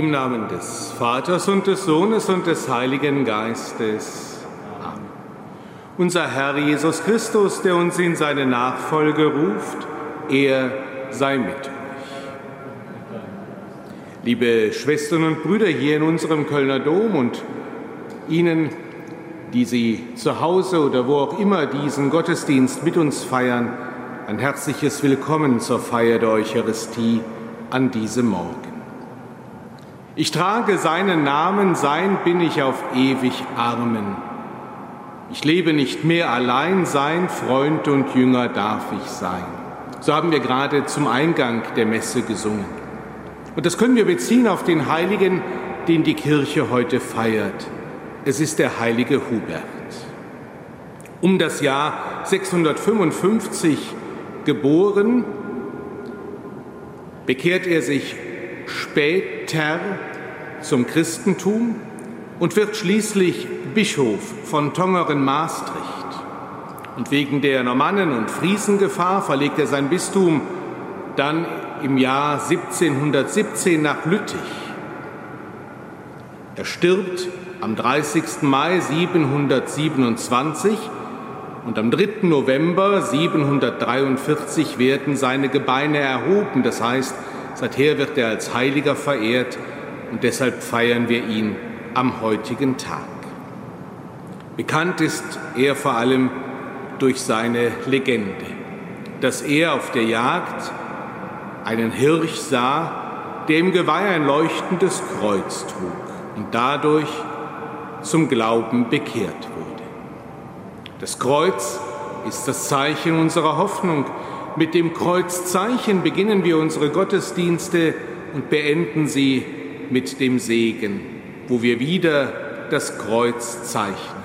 Im Namen des Vaters und des Sohnes und des Heiligen Geistes. Amen. Unser Herr Jesus Christus, der uns in seine Nachfolge ruft, er sei mit euch. Liebe Schwestern und Brüder hier in unserem Kölner Dom und Ihnen, die Sie zu Hause oder wo auch immer diesen Gottesdienst mit uns feiern, ein herzliches Willkommen zur Feier der Eucharistie an diesem Morgen. Ich trage seinen Namen, sein bin ich auf ewig Armen. Ich lebe nicht mehr allein, sein Freund und Jünger darf ich sein. So haben wir gerade zum Eingang der Messe gesungen. Und das können wir beziehen auf den Heiligen, den die Kirche heute feiert. Es ist der heilige Hubert. Um das Jahr 655 geboren, bekehrt er sich später zum Christentum und wird schließlich Bischof von Tongeren-Maastricht. Und wegen der Normannen- und Friesengefahr verlegt er sein Bistum dann im Jahr 1717 nach Lüttich. Er stirbt am 30. Mai 727 und am 3. November 743 werden seine Gebeine erhoben. Das heißt, seither wird er als Heiliger verehrt und deshalb feiern wir ihn am heutigen Tag. Bekannt ist er vor allem durch seine Legende, dass er auf der Jagd einen Hirsch sah, der im Geweih ein leuchtendes Kreuz trug und dadurch zum Glauben bekehrt wurde. Das Kreuz ist das Zeichen unserer Hoffnung. Mit dem Kreuzzeichen beginnen wir unsere Gottesdienste und beenden sie mit dem Segen, wo wir wieder das Kreuz zeichnen.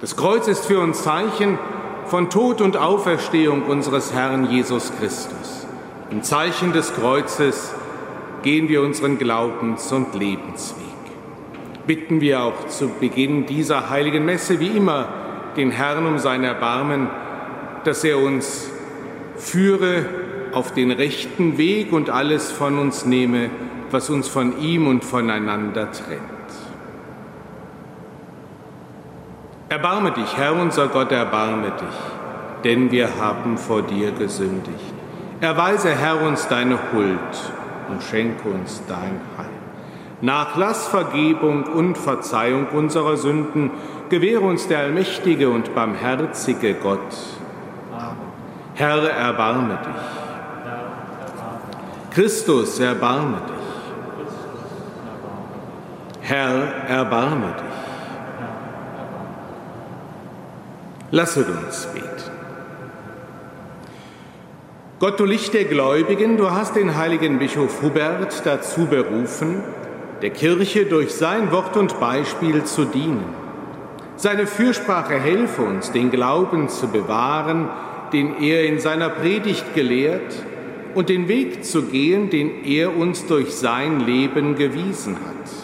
Das Kreuz ist für uns Zeichen von Tod und Auferstehung unseres Herrn Jesus Christus. Im Zeichen des Kreuzes gehen wir unseren Glaubens- und Lebensweg. Bitten wir auch zu Beginn dieser heiligen Messe wie immer den Herrn um sein Erbarmen, dass er uns führe auf den rechten Weg und alles von uns nehme, was uns von ihm und voneinander trennt. Erbarme dich, Herr unser Gott, erbarme dich, denn wir haben vor dir gesündigt. Erweise, Herr, uns deine Huld und schenke uns dein Heil. Nachlass, Vergebung und Verzeihung unserer Sünden gewähre uns der allmächtige und barmherzige Gott. Herr, erbarme dich. Christus, erbarme dich. Herr, erbarme dich. Lasset uns beten. Gott, du Licht der Gläubigen, du hast den heiligen Bischof Hubert dazu berufen, der Kirche durch sein Wort und Beispiel zu dienen. Seine Fürsprache helfe uns, den Glauben zu bewahren, den er in seiner Predigt gelehrt, und den Weg zu gehen, den er uns durch sein Leben gewiesen hat.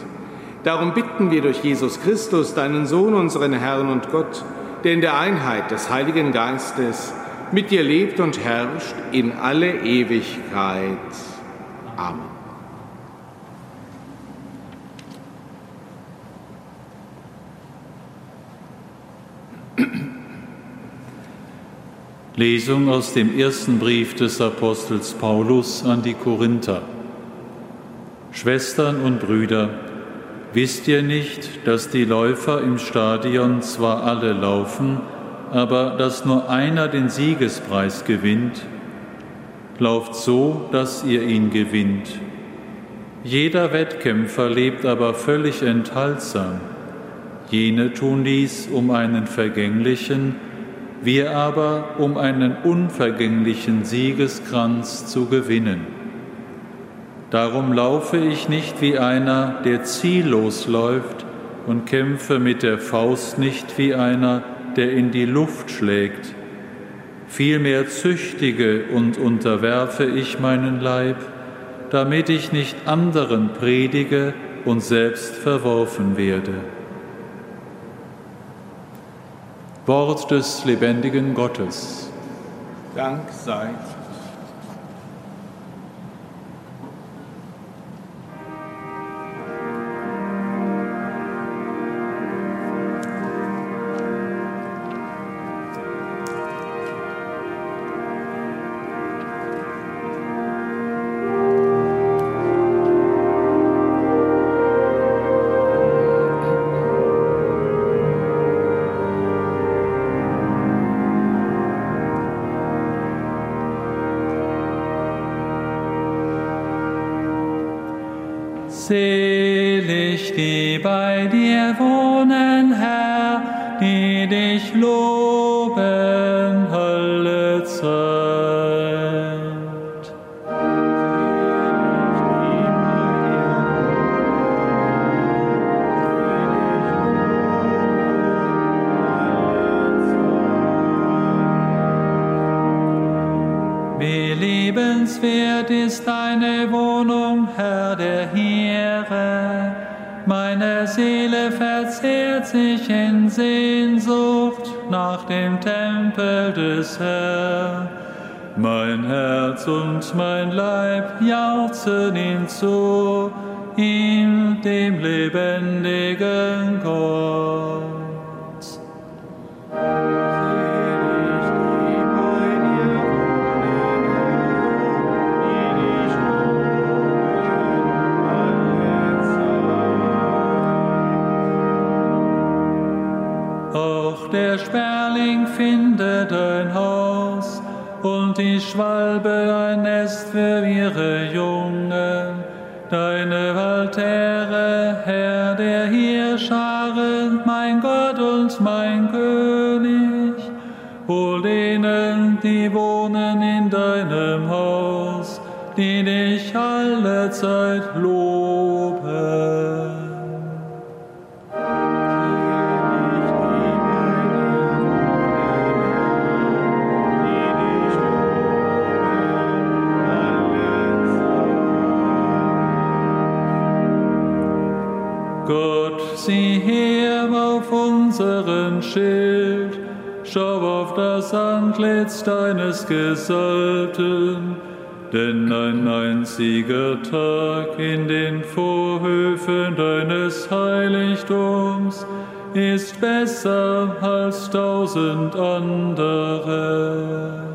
Darum bitten wir durch Jesus Christus, deinen Sohn, unseren Herrn und Gott, der in der Einheit des Heiligen Geistes mit dir lebt und herrscht in alle Ewigkeit. Amen. Lesung aus dem ersten Brief des Apostels Paulus an die Korinther. Schwestern und Brüder, wisst ihr nicht, dass die Läufer im Stadion zwar alle laufen, aber dass nur einer den Siegespreis gewinnt? Lauft so, dass ihr ihn gewinnt. Jeder Wettkämpfer lebt aber völlig enthaltsam. Jene tun dies, um einen vergänglichen, wir aber, um einen unvergänglichen Siegeskranz zu gewinnen. Darum laufe ich nicht wie einer, der ziellos läuft, und kämpfe mit der Faust nicht wie einer, der in die Luft schlägt. Vielmehr züchtige und unterwerfe ich meinen Leib, damit ich nicht anderen predige und selbst verworfen werde. Wort des lebendigen Gottes. Dank sei Und mein Leib jauchzen ihm zu, ihm, dem lebendigen Gott. Auch der Sperling findet ein Haus und die Schwalbe ein Nest für ihre Jungen. Deine Altäre, Herr der Heerscharen, mein Gott und mein König, wohl denen, die wohnen in deinem Haus, die dich alle Zeit loben. Das Antlitz deines Gesalbten, denn ein einziger Tag in den Vorhöfen deines Heiligtums ist besser als tausend andere.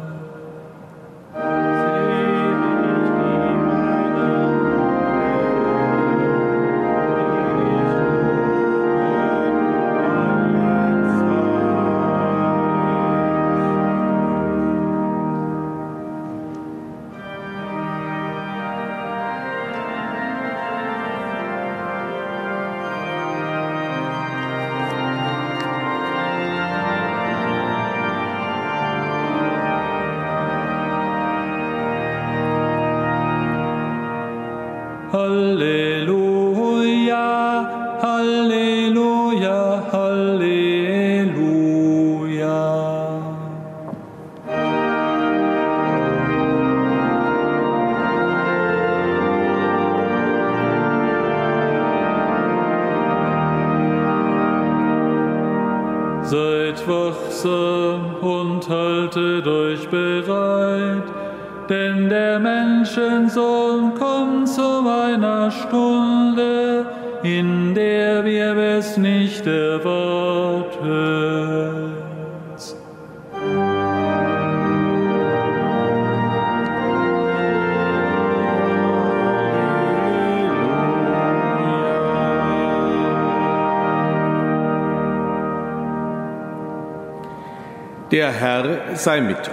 Der Herr sei mit euch.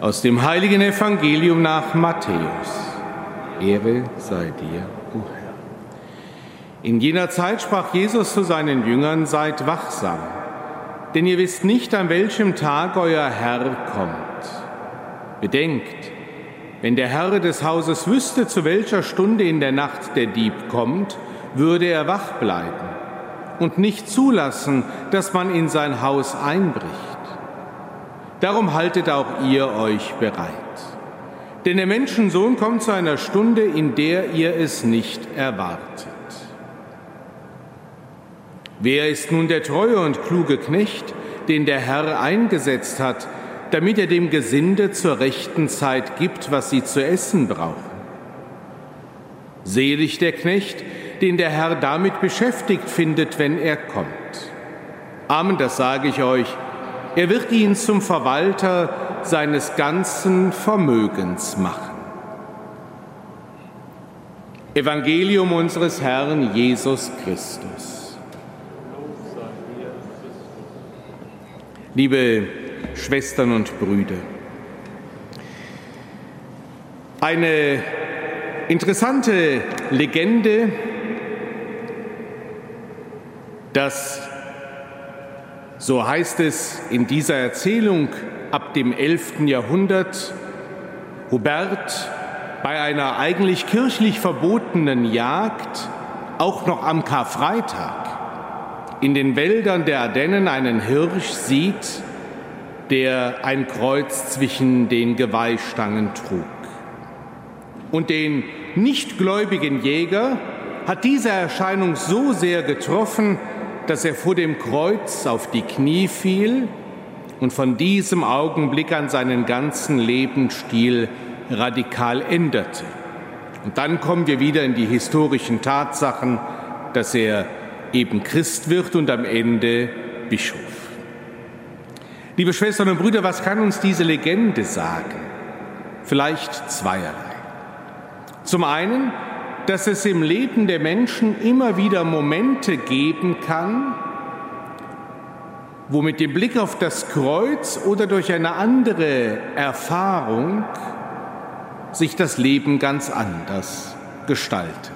Aus dem heiligen Evangelium nach Matthäus. Ehre sei dir, o Herr. In jener Zeit sprach Jesus zu seinen Jüngern, seid wachsam, denn ihr wisst nicht, an welchem Tag euer Herr kommt. Bedenkt, wenn der Herr des Hauses wüsste, zu welcher Stunde in der Nacht der Dieb kommt, würde er wach bleiben und nicht zulassen, dass man in sein Haus einbricht. Darum haltet auch ihr euch bereit. Denn der Menschensohn kommt zu einer Stunde, in der ihr es nicht erwartet. Wer ist nun der treue und kluge Knecht, den der Herr eingesetzt hat, damit er dem Gesinde zur rechten Zeit gibt, was sie zu essen brauchen? Selig der Knecht, den der Herr damit beschäftigt findet, wenn er kommt. Amen, das sage ich euch. Er wird ihn zum Verwalter seines ganzen Vermögens machen. Evangelium unseres Herrn Jesus Christus. Liebe Schwestern und Brüder, eine interessante Legende, dass, so heißt es in dieser Erzählung, ab dem 11. Jahrhundert Hubert bei einer eigentlich kirchlich verbotenen Jagd auch noch am Karfreitag in den Wäldern der Ardennen einen Hirsch sieht, der ein Kreuz zwischen den Geweihstangen trug. Und den nichtgläubigen Jäger hat diese Erscheinung so sehr getroffen, dass er vor dem Kreuz auf die Knie fiel und von diesem Augenblick an seinen ganzen Lebensstil radikal änderte. Und dann kommen wir wieder in die historischen Tatsachen, dass er eben Christ wird und am Ende Bischof. Liebe Schwestern und Brüder, was kann uns diese Legende sagen? Vielleicht zweierlei. Zum einen, dass es im Leben der Menschen immer wieder Momente geben kann, wo mit dem Blick auf das Kreuz oder durch eine andere Erfahrung sich das Leben ganz anders gestaltet.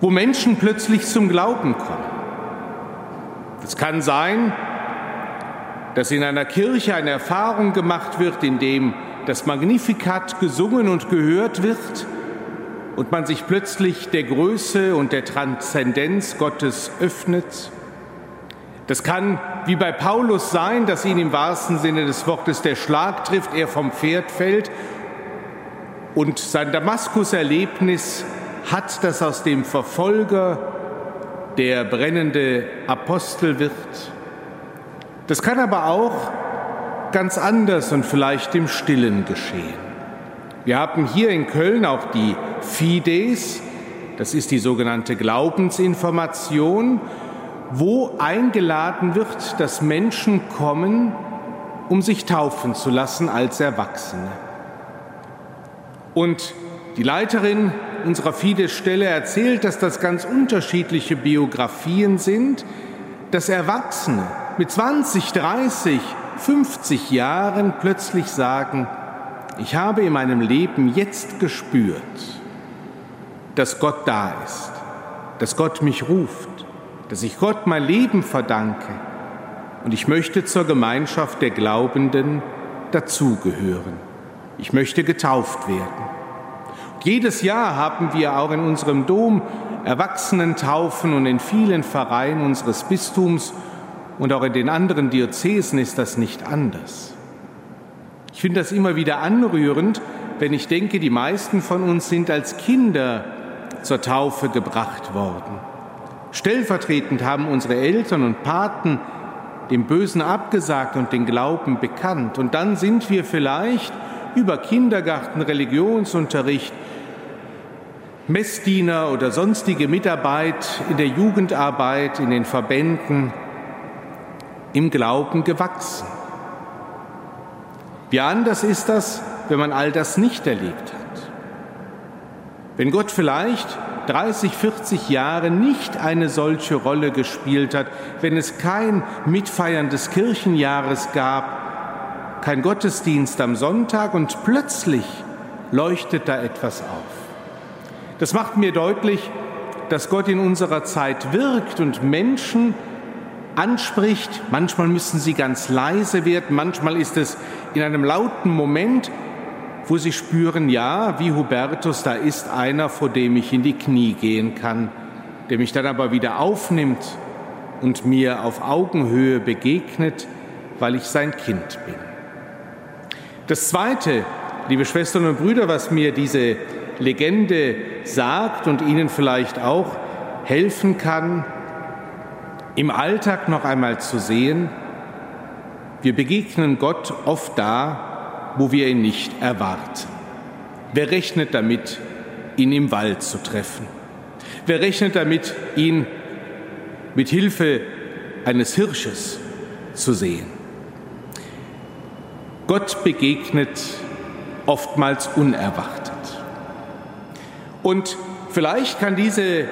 Wo Menschen plötzlich zum Glauben kommen. Es kann sein, dass in einer Kirche eine Erfahrung gemacht wird, in dem das Magnificat gesungen und gehört wird und man sich plötzlich der Größe und der Transzendenz Gottes öffnet. Das kann wie bei Paulus sein, dass ihn im wahrsten Sinne des Wortes der Schlag trifft, er vom Pferd fällt und sein Damaskus-Erlebnis hat, dass aus dem Verfolger der brennende Apostel wird. Das kann aber auch ganz anders und vielleicht im Stillen geschehen. Wir haben hier in Köln auch die Fides, das ist die sogenannte Glaubensinformation, wo eingeladen wird, dass Menschen kommen, um sich taufen zu lassen als Erwachsene. Und die Leiterin unserer Fides-Stelle erzählt, dass das ganz unterschiedliche Biografien sind, dass Erwachsene mit 20, 30, 50 Jahren plötzlich sagen, ich habe in meinem Leben jetzt gespürt, dass Gott da ist, dass Gott mich ruft, dass ich Gott mein Leben verdanke und ich möchte zur Gemeinschaft der Glaubenden dazugehören. Ich möchte getauft werden. Und jedes Jahr haben wir auch in unserem Dom Erwachsenentaufen und in vielen Vereinen unseres Bistums und auch in den anderen Diözesen ist das nicht anders. Ich finde das immer wieder anrührend, wenn ich denke, die meisten von uns sind als Kinder zur Taufe gebracht worden. Stellvertretend haben unsere Eltern und Paten dem Bösen abgesagt und den Glauben bekannt. Und dann sind wir vielleicht über Kindergarten, Religionsunterricht, Messdiener oder sonstige Mitarbeit in der Jugendarbeit, in den Verbänden im Glauben gewachsen. Wie anders ist das, wenn man all das nicht erlebt hat. Wenn Gott vielleicht 30, 40 Jahre nicht eine solche Rolle gespielt hat, wenn es kein Mitfeiern des Kirchenjahres gab, kein Gottesdienst am Sonntag und plötzlich leuchtet da etwas auf. Das macht mir deutlich, dass Gott in unserer Zeit wirkt und Menschen anspricht. Manchmal müssen sie ganz leise werden, manchmal ist es in einem lauten Moment, wo sie spüren, ja, wie Hubertus, da ist einer, vor dem ich in die Knie gehen kann, der mich dann aber wieder aufnimmt und mir auf Augenhöhe begegnet, weil ich sein Kind bin. Das Zweite, liebe Schwestern und Brüder, was mir diese Legende sagt und Ihnen vielleicht auch helfen kann, im Alltag noch einmal zu sehen, wir begegnen Gott oft da, wo wir ihn nicht erwarten. Wer rechnet damit, ihn im Wald zu treffen? Wer rechnet damit, ihn mit Hilfe eines Hirsches zu sehen? Gott begegnet oftmals unerwartet. Und vielleicht kann diese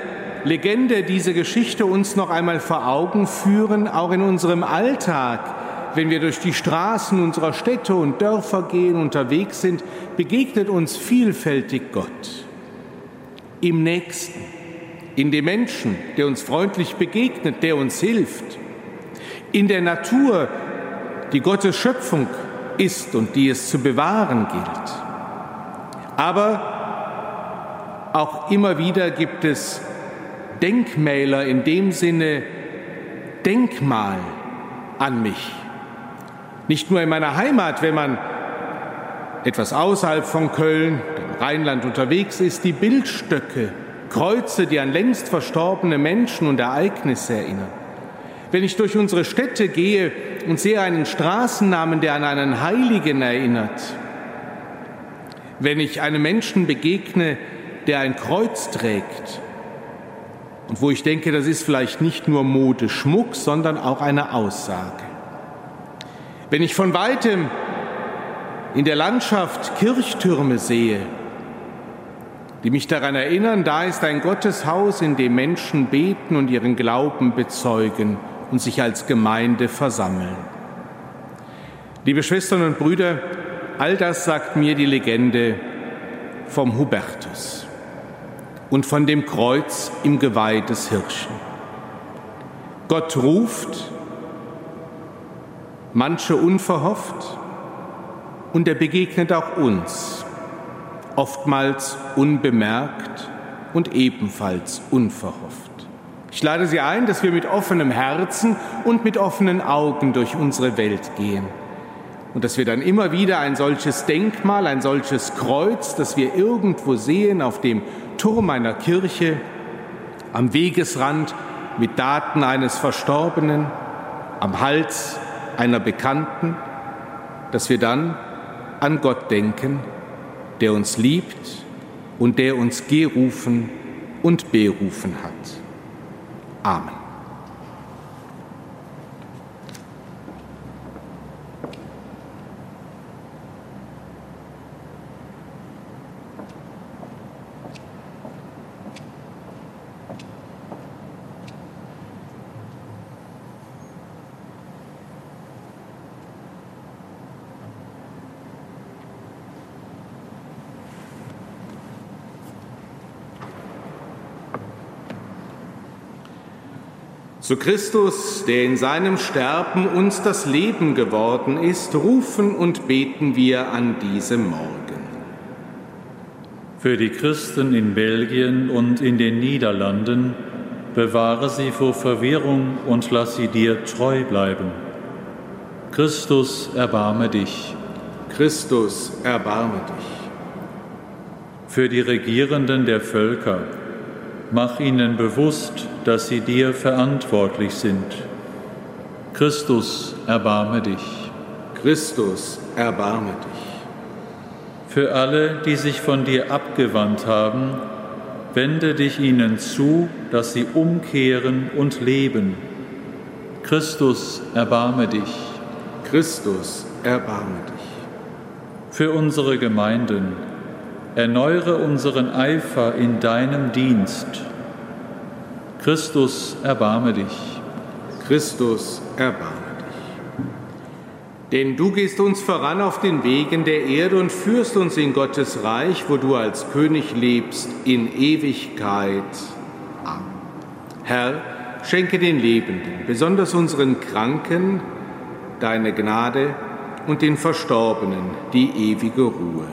Legende, diese Geschichte uns noch einmal vor Augen führen, auch in unserem Alltag, wenn wir durch die Straßen unserer Städte und Dörfer gehen, unterwegs sind, begegnet uns vielfältig Gott. Im Nächsten, in dem Menschen, der uns freundlich begegnet, der uns hilft. In der Natur, die Gottes Schöpfung ist und die es zu bewahren gilt. Aber auch immer wieder gibt es Denkmäler in dem Sinne Denkmal an mich. Nicht nur in meiner Heimat, wenn man etwas außerhalb von Köln, dem Rheinland unterwegs ist, die Bildstöcke, Kreuze, die an längst verstorbene Menschen und Ereignisse erinnern. Wenn ich durch unsere Städte gehe und sehe einen Straßennamen, der an einen Heiligen erinnert, wenn ich einem Menschen begegne, der ein Kreuz trägt und wo ich denke, das ist vielleicht nicht nur Modeschmuck, sondern auch eine Aussage. Wenn ich von weitem in der Landschaft Kirchtürme sehe, die mich daran erinnern, da ist ein Gotteshaus, in dem Menschen beten und ihren Glauben bezeugen und sich als Gemeinde versammeln. Liebe Schwestern und Brüder, all das sagt mir die Legende vom Hubertus und von dem Kreuz im Geweih des Hirschen. Gott ruft, manche unverhofft, und er begegnet auch uns, oftmals unbemerkt und ebenfalls unverhofft. Ich lade Sie ein, dass wir mit offenem Herzen und mit offenen Augen durch unsere Welt gehen und dass wir dann immer wieder ein solches Denkmal, ein solches Kreuz, das wir irgendwo sehen auf dem Turm einer Kirche, am Wegesrand mit Daten eines Verstorbenen, am Hals einer Bekannten, dass wir dann an Gott denken, der uns liebt und der uns gerufen und berufen hat. Amen. Zu Christus, der in seinem Sterben uns das Leben geworden ist, rufen und beten wir an diesem Morgen. Für die Christen in Belgien und in den Niederlanden bewahre sie vor Verwirrung und lass sie dir treu bleiben. Christus, erbarme dich. Christus, erbarme dich. Für die Regierenden der Völker, mach ihnen bewusst, dass sie dir verantwortlich sind. Christus, erbarme dich. Christus, erbarme dich. Für alle, die sich von dir abgewandt haben, wende dich ihnen zu, dass sie umkehren und leben. Christus, erbarme dich. Christus, erbarme dich. Für unsere Gemeinden, erneuere unseren Eifer in deinem Dienst Christus, erbarme dich. Christus, erbarme dich. Denn du gehst uns voran auf den Wegen der Erde und führst uns in Gottes Reich, wo du als König lebst, in Ewigkeit. Amen. Herr, schenke den Lebenden, besonders unseren Kranken, deine Gnade und den Verstorbenen die ewige Ruhe.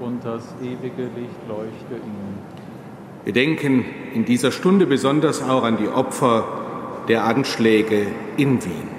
Und das ewige Licht leuchte ihnen. Wir denken in dieser Stunde besonders auch an die Opfer der Anschläge in Wien.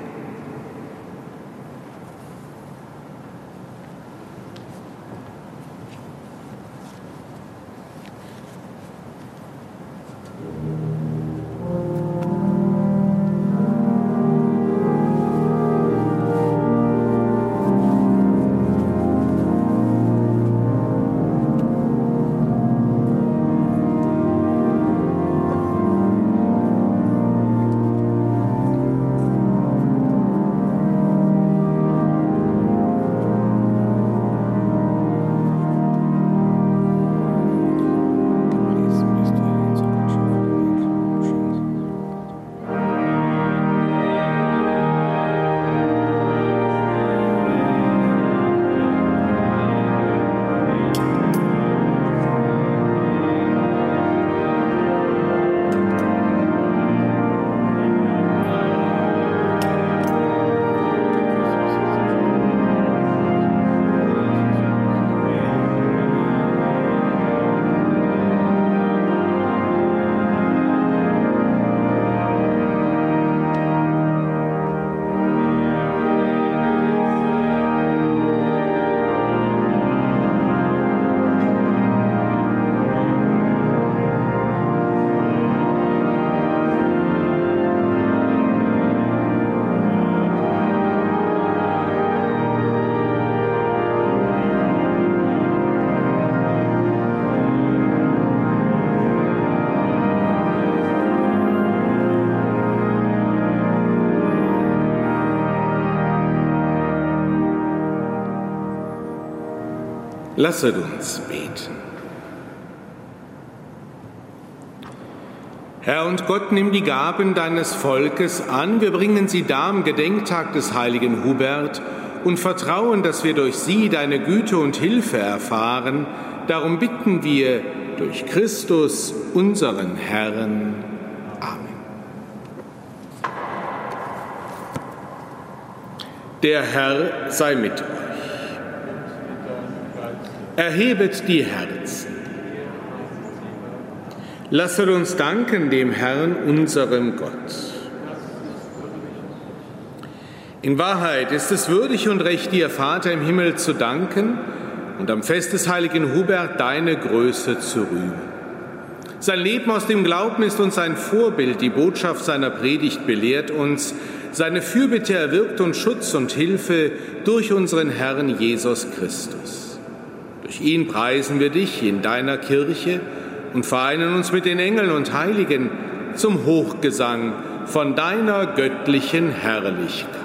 Lasset uns beten. Herr und Gott, nimm die Gaben deines Volkes an. Wir bringen sie da am Gedenktag des heiligen Hubert und vertrauen, dass wir durch sie deine Güte und Hilfe erfahren. Darum bitten wir durch Christus, unseren Herrn. Amen. Der Herr sei mit euch. Erhebet die Herzen. Lasset uns danken dem Herrn, unserem Gott. In Wahrheit ist es würdig und recht, dir, Vater im Himmel, zu danken und am Fest des heiligen Hubert deine Größe zu rühmen. Sein Leben aus dem Glauben ist uns ein Vorbild, die Botschaft seiner Predigt belehrt uns, seine Fürbitte erwirkt uns Schutz und Hilfe durch unseren Herrn Jesus Christus. Durch ihn preisen wir dich in deiner Kirche und vereinen uns mit den Engeln und Heiligen zum Hochgesang von deiner göttlichen Herrlichkeit.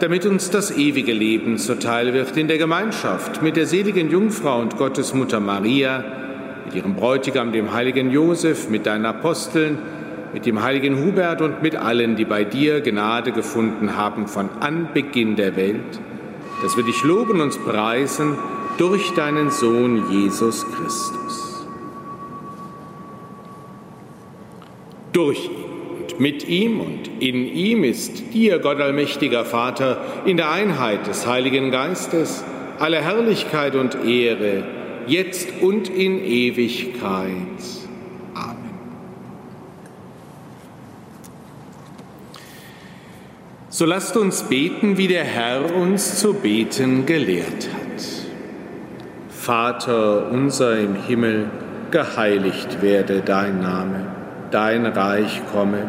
damit uns das ewige Leben zuteil wird in der Gemeinschaft mit der seligen Jungfrau und Gottesmutter Maria, mit ihrem Bräutigam, dem heiligen Josef, mit deinen Aposteln, mit dem heiligen Hubert und mit allen, die bei dir Gnade gefunden haben von Anbeginn der Welt, dass wir dich loben und preisen durch deinen Sohn Jesus Christus. Durch ihn mit ihm und in ihm ist dir, Gott allmächtiger Vater, in der Einheit des Heiligen Geistes, alle Herrlichkeit und Ehre, jetzt und in Ewigkeit. Amen. So lasst uns beten, wie der Herr uns zu beten gelehrt hat. Vater unser im Himmel, geheiligt werde dein Name, dein Reich komme,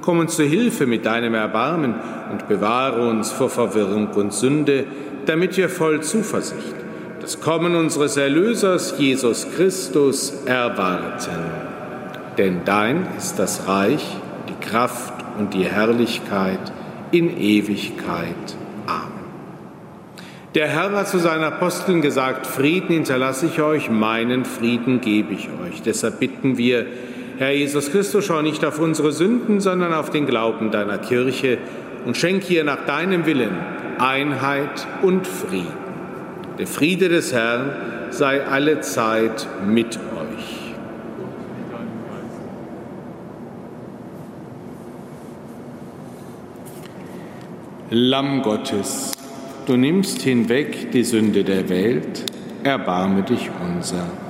Komm uns zu Hilfe mit deinem Erbarmen und bewahre uns vor Verwirrung und Sünde, damit wir voll Zuversicht das Kommen unseres Erlösers Jesus Christus erwarten. Denn dein ist das Reich, die Kraft und die Herrlichkeit in Ewigkeit. Amen. Der Herr hat zu seinen Aposteln gesagt, Frieden hinterlasse ich euch, meinen Frieden gebe ich euch. Deshalb bitten wir, Herr Jesus Christus, schau nicht auf unsere Sünden, sondern auf den Glauben deiner Kirche und schenk ihr nach deinem Willen Einheit und Frieden. Der Friede des Herrn sei alle Zeit mit euch. Lamm Gottes, du nimmst hinweg die Sünde der Welt, erbarme dich unser.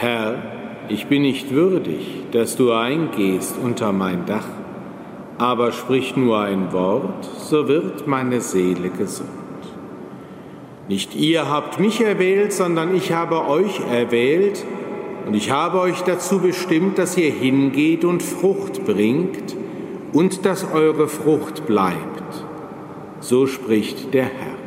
Herr, ich bin nicht würdig, dass du eingehst unter mein Dach, aber sprich nur ein Wort, so wird meine Seele gesund. Nicht ihr habt mich erwählt, sondern ich habe euch erwählt und ich habe euch dazu bestimmt, dass ihr hingeht und Frucht bringt und dass eure Frucht bleibt. So spricht der Herr.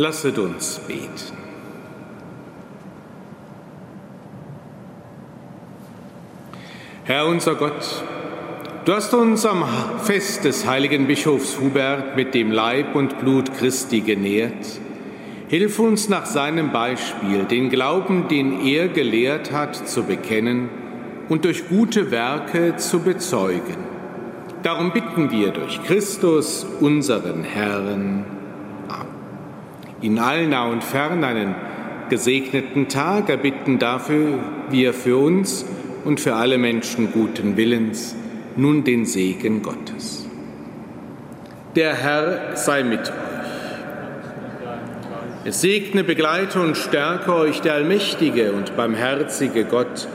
Lasset uns beten. Herr unser Gott, du hast uns am Fest des heiligen Bischofs Hubert mit dem Leib und Blut Christi genährt. Hilf uns nach seinem Beispiel, den Glauben, den er gelehrt hat, zu bekennen und durch gute Werke zu bezeugen. Darum bitten wir durch Christus, unseren Herrn. In allen nah und fern einen gesegneten Tag erbitten dafür wir für uns und für alle Menschen guten Willens nun den Segen Gottes. Der Herr sei mit euch. Es segne, begleite und stärke euch der allmächtige und barmherzige Gott,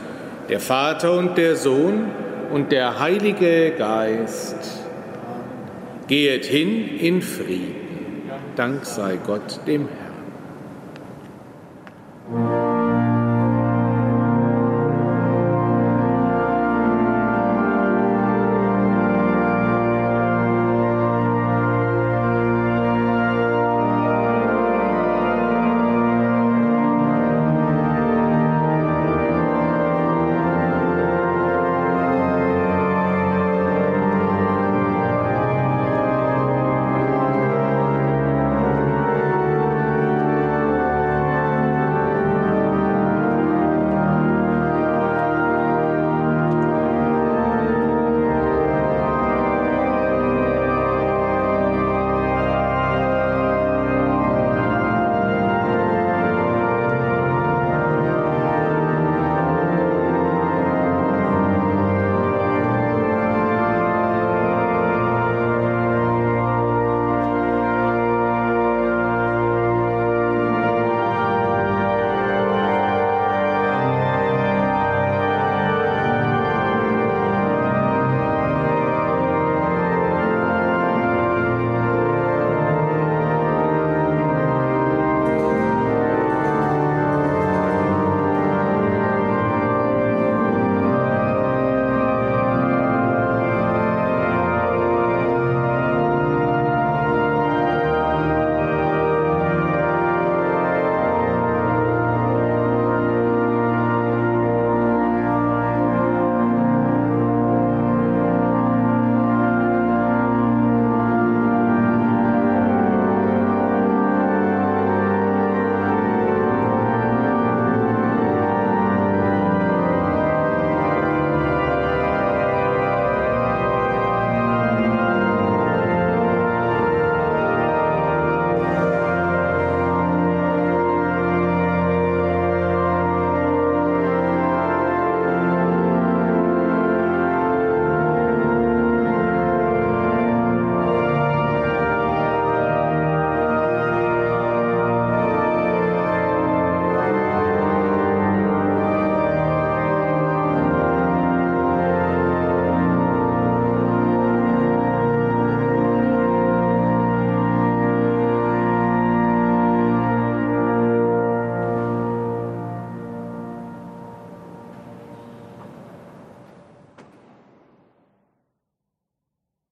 der Vater und der Sohn und der Heilige Geist. Gehet hin in Frieden. Dank sei Gott dem Herrn.